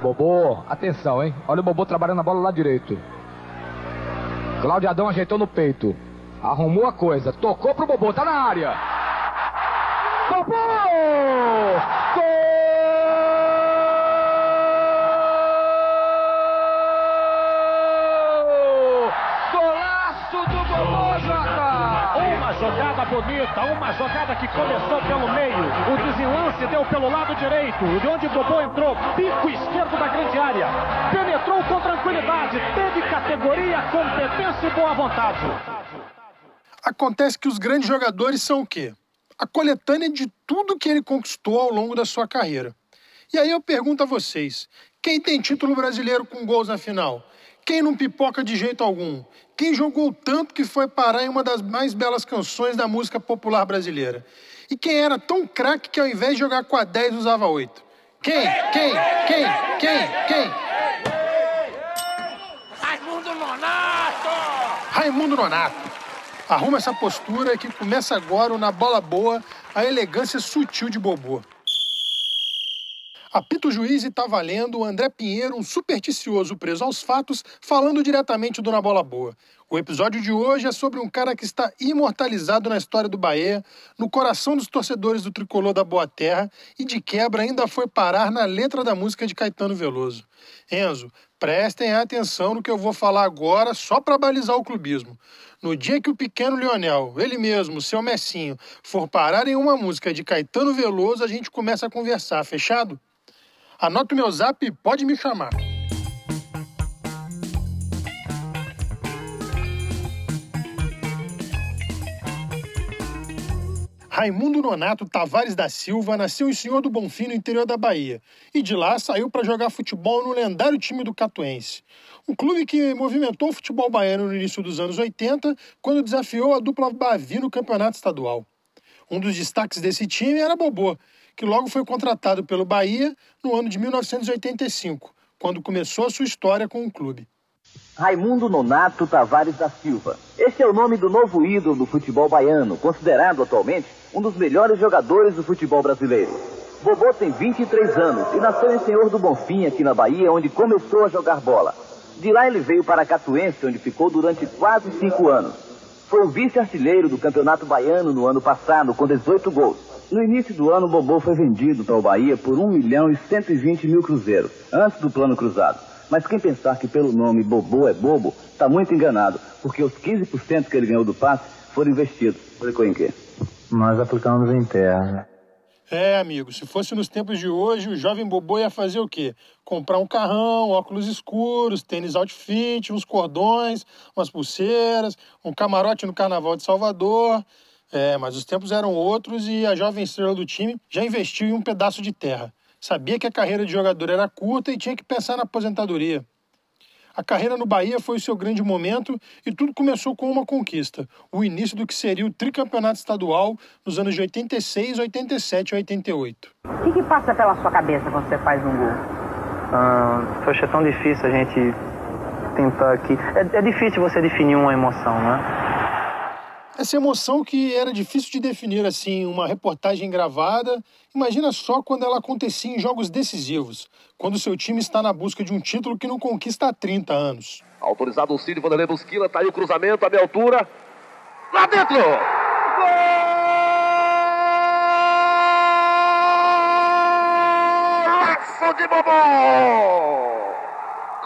Bobô, atenção, hein? Olha o Bobô trabalhando a bola lá direito. Cláudio Adão ajeitou no peito. Arrumou a coisa. Tocou pro Bobô, tá na área. Bobô! Bonita, uma jogada que começou pelo meio. O desenlace deu pelo lado direito, de onde Bobô entrou, pico esquerdo da grande área. Penetrou com tranquilidade, teve categoria, competência e boa vontade. Acontece que os grandes jogadores são o quê? A coletânea de tudo que ele conquistou ao longo da sua carreira. E aí eu pergunto a vocês: quem tem título brasileiro com gols na final? Quem não pipoca de jeito algum? Quem jogou tanto que foi parar em uma das mais belas canções da música popular brasileira? E quem era tão craque que ao invés de jogar com a 10 usava 8? Quem? Quem? Quem? Quem? Quem? Raimundo Nonato! Raimundo Nonato. Arruma essa postura que começa agora o Na Bola Boa, a elegância sutil de Bobô. Apita o juiz e tá valendo o André Pinheiro, um supersticioso preso aos fatos, falando diretamente do Na Bola Boa. O episódio de hoje é sobre um cara que está imortalizado na história do Bahia, no coração dos torcedores do tricolor da Boa Terra e de quebra ainda foi parar na letra da música de Caetano Veloso. Enzo, prestem atenção no que eu vou falar agora só para balizar o clubismo. No dia que o pequeno Lionel, ele mesmo, seu Messinho, for parar em uma música de Caetano Veloso, a gente começa a conversar, fechado? Anota o meu zap e pode me chamar. Raimundo Nonato Tavares da Silva nasceu em Senhor do Bonfim, no interior da Bahia, e de lá saiu para jogar futebol no lendário time do Catuense. Um clube que movimentou o futebol baiano no início dos anos 80, quando desafiou a dupla Bavi no campeonato estadual. Um dos destaques desse time era Bobô, que logo foi contratado pelo Bahia no ano de 1985, quando começou a sua história com o clube. Raimundo Nonato Tavares da Silva. Este é o nome do novo ídolo do futebol baiano, considerado atualmente um dos melhores jogadores do futebol brasileiro. Bobô tem 23 anos e nasceu em Senhor do Bonfim, aqui na Bahia, onde começou a jogar bola. De lá ele veio para Catuense, onde ficou durante quase cinco anos. Foi o vice-artilheiro do Campeonato Baiano no ano passado, com 18 gols. No início do ano, o Bobô foi vendido para o Bahia por 1 milhão e 120 mil cruzeiros, antes do plano cruzado. Mas quem pensar que pelo nome Bobô é bobo, está muito enganado, porque os 15% que ele ganhou do passe foram investidos. Aplicou em quê? Nós aplicamos em terra. É, amigo, se fosse nos tempos de hoje, o jovem Bobô ia fazer o quê? Comprar um carrão, óculos escuros, tênis outfit, uns cordões, umas pulseiras, um camarote no Carnaval de Salvador. É, mas os tempos eram outros e a jovem estrela do time já investiu em um pedaço de terra. Sabia que a carreira de jogador era curta e tinha que pensar na aposentadoria. A carreira no Bahia foi o seu grande momento e tudo começou com uma conquista: o início do que seria o tricampeonato estadual nos anos de 86, 87 e 88. O que, que passa pela sua cabeça quando você faz um gol? Ah, poxa, é tão difícil a gente tentar aqui. É, é difícil você definir uma emoção, né? Essa emoção que era difícil de definir assim, uma reportagem gravada. Imagina só quando ela acontecia em jogos decisivos, quando seu time está na busca de um título que não conquista há 30 anos. Autorizado o Cid, Vanderlei Busquila, tá aí o cruzamento, a minha altura. Lá dentro! Golaço de Bobô!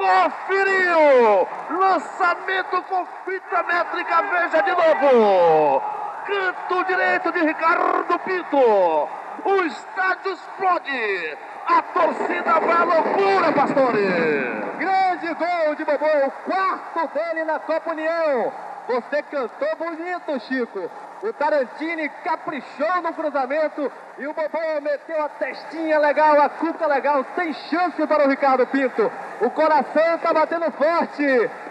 conferiu! Lançamento com fita métrica, veja de novo! Canto direito de Ricardo Pinto! O estádio explode! A torcida vai à loucura, pastores! Grande gol de Bobô, o quarto dele na Copa União! Você cantou bonito, Chico. O Tarantini caprichou no cruzamento e o Bobão meteu a testinha legal, a cuca legal. Tem chance para o Ricardo Pinto. O coração está batendo forte.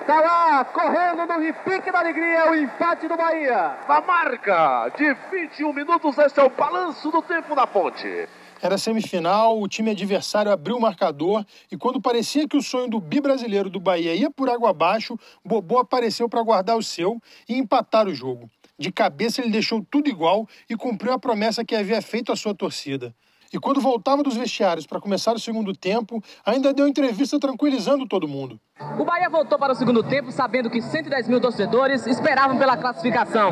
Está lá, correndo no repique da alegria, o empate do Bahia. Na marca de 21 minutos, esse é o balanço do tempo da ponte. Era semifinal, o time adversário abriu o marcador e quando parecia que o sonho do bi-brasileiro do Bahia ia por água abaixo, Bobô apareceu para guardar o seu e empatar o jogo. De cabeça ele deixou tudo igual e cumpriu a promessa que havia feito à sua torcida. E quando voltava dos vestiários para começar o segundo tempo, ainda deu entrevista tranquilizando todo mundo. O Bahia voltou para o segundo tempo sabendo que 110 mil torcedores esperavam pela classificação.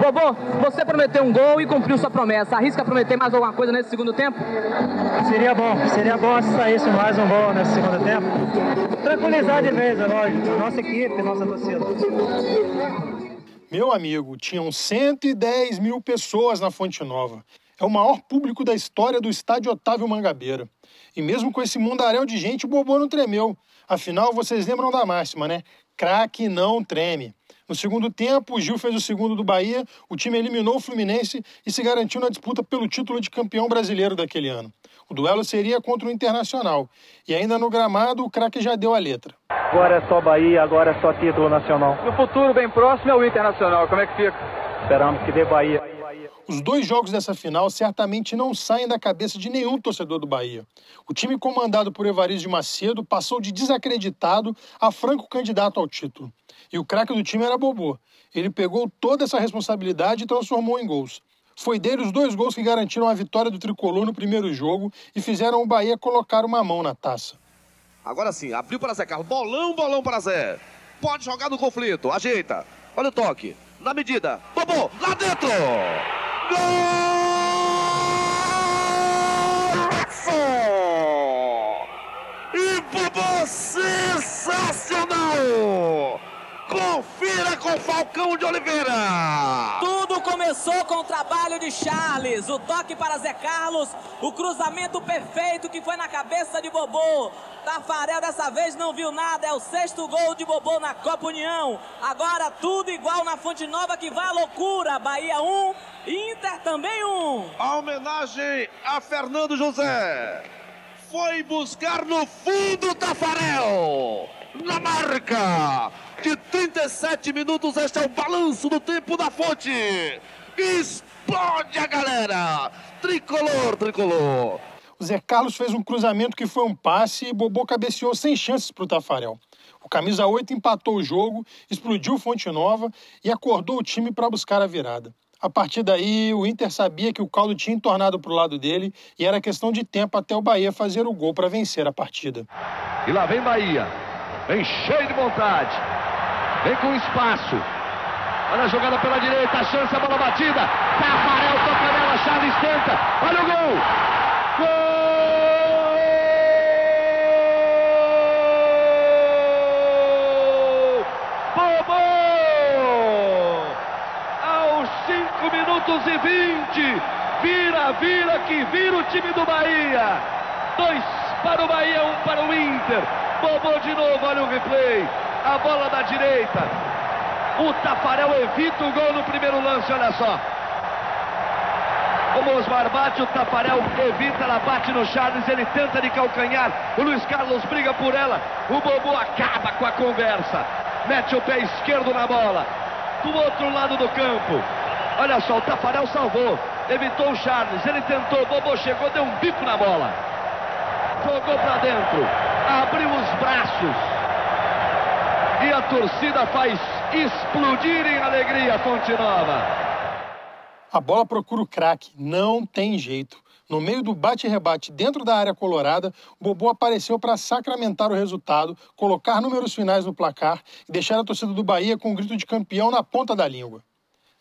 Bobô, você prometeu um gol e cumpriu sua promessa. Arrisca prometer mais alguma coisa nesse segundo tempo? Seria bom, seria bom se saísse mais um gol nesse segundo tempo. Tranquilizar de vez, é lógico. Nossa equipe, nossa torcida. Meu amigo, tinham 110 mil pessoas na Fonte Nova. É o maior público da história do estádio Otávio Mangabeira. E mesmo com esse mundaréu de gente, o Bobô não tremeu. Afinal, vocês lembram da máxima, né? Craque não treme. No segundo tempo, o Gil fez o segundo do Bahia, o time eliminou o Fluminense e se garantiu na disputa pelo título de campeão brasileiro daquele ano. O duelo seria contra o Internacional. E ainda no gramado, o craque já deu a letra. Agora é só Bahia, agora é só título nacional. No futuro bem próximo é o Internacional, como é que fica? Esperamos que dê Bahia. Os dois jogos dessa final certamente não saem da cabeça de nenhum torcedor do Bahia. O time comandado por Evaristo de Macedo passou de desacreditado a franco candidato ao título. E o craque do time era Bobô. Ele pegou toda essa responsabilidade e transformou em gols. Foi dele os dois gols que garantiram a vitória do tricolor no primeiro jogo e fizeram o Bahia colocar uma mão na taça. Agora sim, abriu para Zé Carlos. Bolão, bolão para Zé. Pode jogar no conflito. Ajeita. Olha o toque. Na medida. Bobô, lá dentro. Golaço! E Bobô sensacional! Confira com Falcão de Oliveira! Começou com o trabalho de Charles, o toque para Zé Carlos, o cruzamento perfeito que foi na cabeça de Bobô. Tafarel dessa vez não viu nada, é o sexto gol de Bobô na Copa União. Agora tudo igual na Fonte Nova que vai à loucura. Bahia 1, Inter também 1. A homenagem a Fernando José. Foi buscar no fundo Tafarel. Na marca de 37 minutos, este é o balanço do tempo da fonte. Explode a galera. Tricolor, tricolor. O Zé Carlos fez um cruzamento que foi um passe e Bobô cabeceou sem chances para o Tafarel. O camisa 8 empatou o jogo, explodiu Fonte Nova e acordou o time para buscar a virada. A partir daí, o Inter sabia que o caldo tinha entornado para o lado dele e era questão de tempo até o Bahia fazer o gol para vencer a partida. E lá vem Bahia. Vem cheio de vontade. Vem com espaço. Olha a jogada pela direita, a chance, a bola batida. Tafarel toca nela, Charles tenta. Olha o gol. Gol! Bobô! Aos 5 minutos e 20. Vira, vira, que vira o time do Bahia. Dois para o Bahia, um para o Inter. Bobô de novo, olha o replay. A bola da direita. O Tafarel evita o gol no primeiro lance, olha só. O Mosmar bate, o Tafarel evita, ela bate no Charles, ele tenta de calcanhar. O Luiz Carlos briga por ela. O Bobô acaba com a conversa. Mete o pé esquerdo na bola. Do outro lado do campo. Olha só, o Tafarel salvou. Evitou o Charles, ele tentou. Bobô chegou, deu um bico na bola. Jogou para dentro. Abriu os braços. E a torcida faz explodir em alegria Fonte. A bola procura o craque, não tem jeito. No meio do bate-rebate dentro da área colorada, o Bobô apareceu para sacramentar o resultado, colocar números finais no placar e deixar a torcida do Bahia com um grito de campeão na ponta da língua.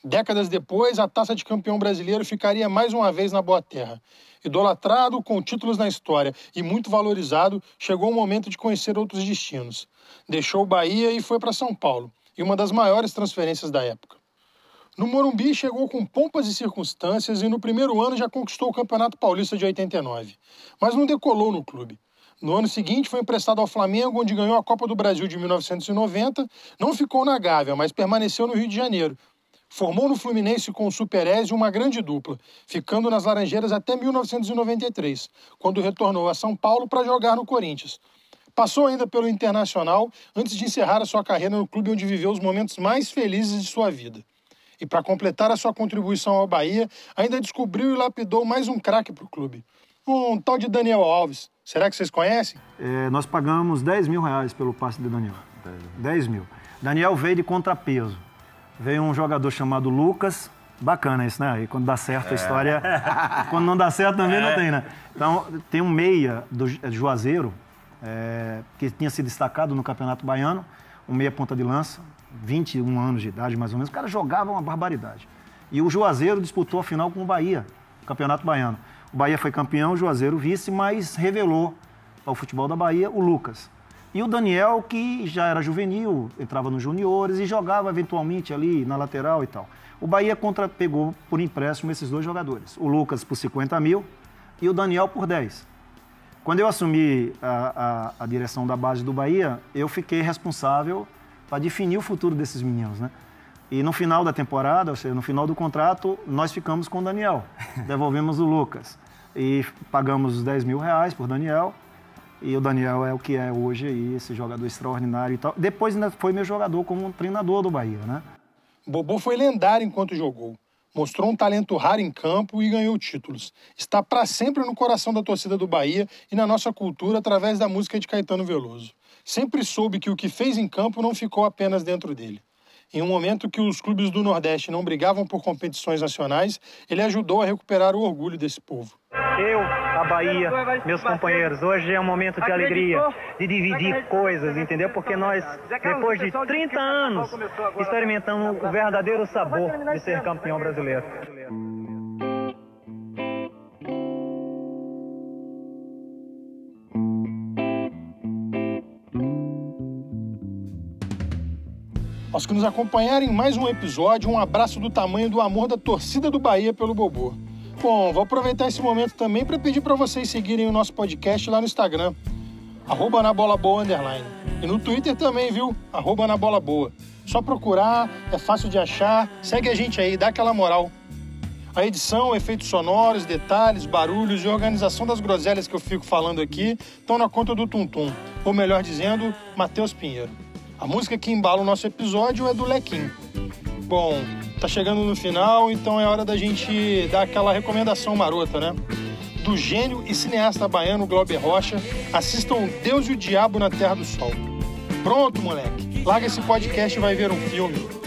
Décadas depois, a taça de campeão brasileiro ficaria mais uma vez na boa terra. Idolatrado, com títulos na história e muito valorizado, chegou o momento de conhecer outros destinos. Deixou o Bahia e foi para São Paulo, e uma das maiores transferências da época. No Morumbi chegou com pompas e circunstâncias e no primeiro ano já conquistou o Campeonato Paulista de 89, mas não decolou no clube. No ano seguinte foi emprestado ao Flamengo, onde ganhou a Copa do Brasil de 1990, não ficou na Gávea, mas permaneceu no Rio de Janeiro. Formou no Fluminense com o Superézio uma grande dupla, ficando nas Laranjeiras até 1993, quando retornou a São Paulo para jogar no Corinthians. Passou ainda pelo Internacional antes de encerrar a sua carreira no clube onde viveu os momentos mais felizes de sua vida. E para completar a sua contribuição ao Bahia, ainda descobriu e lapidou mais um craque para o clube. Um tal de Daniel Alves. Será que vocês conhecem? É, nós pagamos 10 mil reais pelo passe de Daniel. 10 mil. Daniel veio de contrapeso. Veio um jogador chamado Lucas, Bacana isso, né? E quando dá certo a história. quando não dá certo também não tem, né? Então, tem um meia do Juazeiro, é, que tinha se destacado no Campeonato Baiano, um meia ponta de lança, 21 anos de idade mais ou menos. O cara jogava uma barbaridade. E o Juazeiro disputou a final com o Bahia, Campeonato Baiano. O Bahia foi campeão, o Juazeiro vice, mas revelou ao futebol da Bahia o Lucas. E o Daniel, que já era juvenil, entrava nos juniores e jogava eventualmente ali na lateral e tal. O Bahia contra, pegou por empréstimo esses dois jogadores. O Lucas por 50 mil e o Daniel por 10. Quando eu assumi a, a, a direção da base do Bahia, eu fiquei responsável para definir o futuro desses meninos, né? E no final da temporada, ou seja, no final do contrato, nós ficamos com o Daniel. Devolvemos o Lucas. E pagamos os 10 mil reais por Daniel. E o Daniel é o que é hoje aí, esse jogador extraordinário e tal. Depois ainda foi meu jogador como treinador do Bahia, né? Bobô foi lendário enquanto jogou. Mostrou um talento raro em campo e ganhou títulos. Está para sempre no coração da torcida do Bahia e na nossa cultura através da música de Caetano Veloso. Sempre soube que o que fez em campo não ficou apenas dentro dele. Em um momento que os clubes do Nordeste não brigavam por competições nacionais, ele ajudou a recuperar o orgulho desse povo. A Bahia, meus companheiros, hoje é um momento de alegria, de dividir coisas, entendeu? Porque nós, depois de 30 anos, experimentamos o verdadeiro sabor de ser campeão brasileiro. Aos que nos acompanharem em mais um episódio, um abraço do tamanho do amor da torcida do Bahia pelo Bobô. Bom, vou aproveitar esse momento também para pedir para vocês seguirem o nosso podcast lá no Instagram, arroba na bola boa underline. E no Twitter também, viu? Arroba na bola boa. Só procurar, é fácil de achar. Segue a gente aí, dá aquela moral. A edição, efeitos sonoros, detalhes, barulhos e organização das groselhas que eu fico falando aqui estão na conta do Tuntum, ou melhor dizendo, Matheus Pinheiro. A música que embala o nosso episódio é do Lequim. Bom, tá chegando no final, então é hora da gente dar aquela recomendação marota, né? Do gênio e cineasta baiano Glauber Rocha, assistam Deus e o Diabo na Terra do Sol. Pronto, moleque. Larga esse podcast e vai ver um filme.